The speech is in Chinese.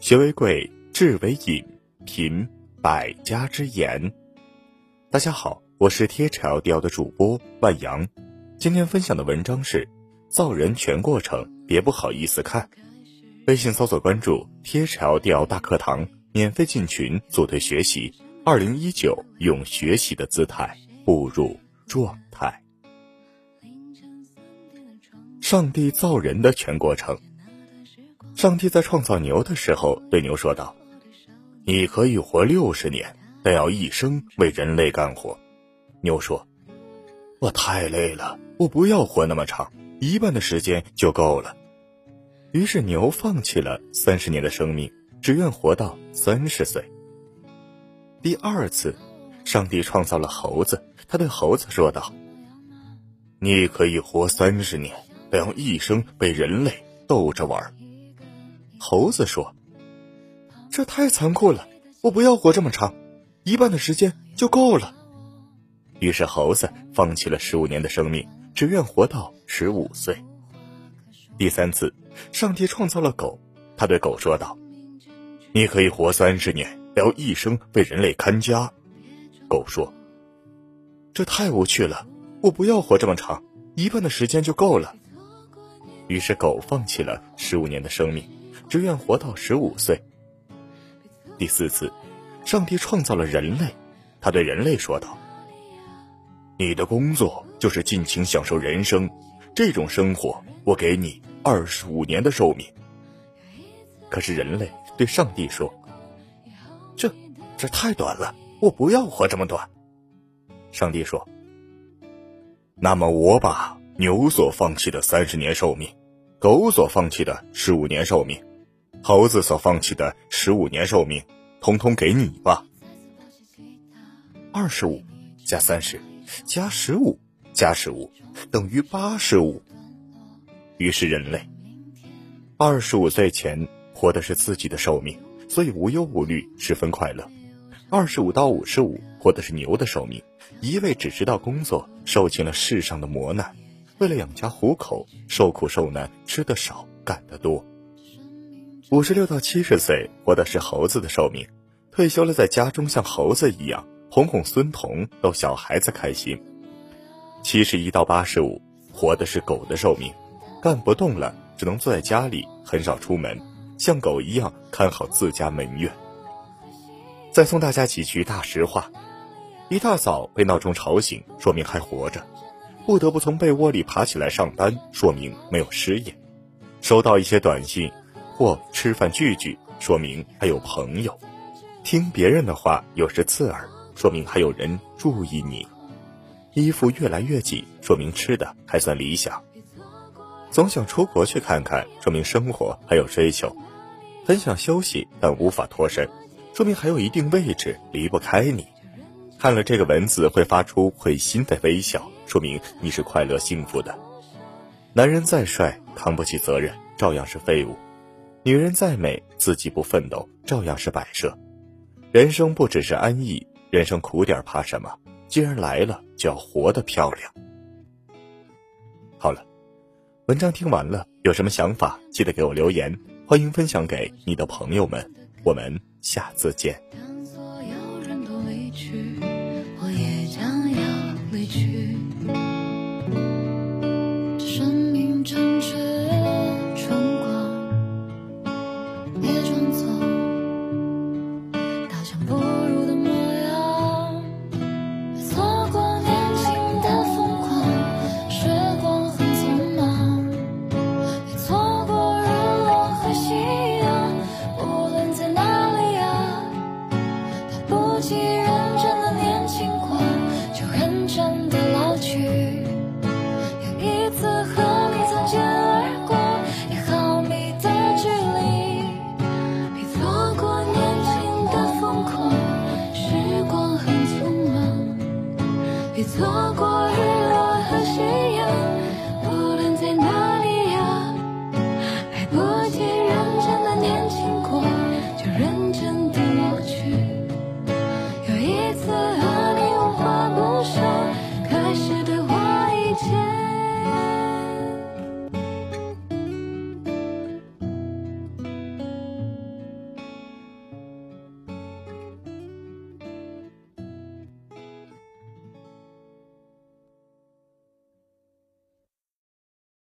学为贵，智为引，品百家之言。大家好，我是贴条雕的主播万阳。今天分享的文章是：造人全过程，别不好意思看。微信搜索关注“贴条雕大课堂”，免费进群组队学习。二零一九，用学习的姿态步入状态。上帝造人的全过程。上帝在创造牛的时候对牛说道：“你可以活六十年，但要一生为人类干活。”牛说：“我太累了，我不要活那么长，一半的时间就够了。”于是牛放弃了三十年的生命，只愿活到三十岁。第二次，上帝创造了猴子，他对猴子说道：“你可以活三十年。”但要一生被人类逗着玩。猴子说：“这太残酷了，我不要活这么长，一半的时间就够了。”于是猴子放弃了十五年的生命，只愿活到十五岁。第三次，上帝创造了狗，他对狗说道：“你可以活三十年，不要一生为人类看家。”狗说：“这太无趣了，我不要活这么长，一半的时间就够了。”于是，狗放弃了十五年的生命，只愿活到十五岁。第四次，上帝创造了人类，他对人类说道：“你的工作就是尽情享受人生，这种生活，我给你二十五年的寿命。”可是人类对上帝说：“这，这太短了，我不要活这么短。”上帝说：“那么我把牛所放弃的三十年寿命。”狗所放弃的十五年寿命，猴子所放弃的十五年寿命，通通给你吧。二十五加三十加十五加十五等于八十五。于是人类二十五岁前活的是自己的寿命，所以无忧无虑，十分快乐。二十五到五十五活的是牛的寿命，一味只知道工作，受尽了世上的磨难。为了养家糊口，受苦受难，吃的少，干得多。五十六到七十岁，活的是猴子的寿命，退休了，在家中像猴子一样哄哄孙童，逗小孩子开心。七十一到八十五，活的是狗的寿命，干不动了，只能坐在家里，很少出门，像狗一样看好自家门院。再送大家几句大实话：一大早被闹钟吵醒，说明还活着。不得不从被窝里爬起来上班，说明没有失业；收到一些短信或吃饭聚聚，说明还有朋友；听别人的话有时刺耳，说明还有人注意你；衣服越来越紧，说明吃的还算理想；总想出国去看看，说明生活还有追求；很想休息但无法脱身，说明还有一定位置离不开你。看了这个文字会发出会心的微笑。说明你是快乐幸福的。男人再帅，扛不起责任，照样是废物；女人再美，自己不奋斗，照样是摆设。人生不只是安逸，人生苦点怕什么？既然来了，就要活得漂亮。好了，文章听完了，有什么想法记得给我留言，欢迎分享给你的朋友们。我们下次见。我也将要离去。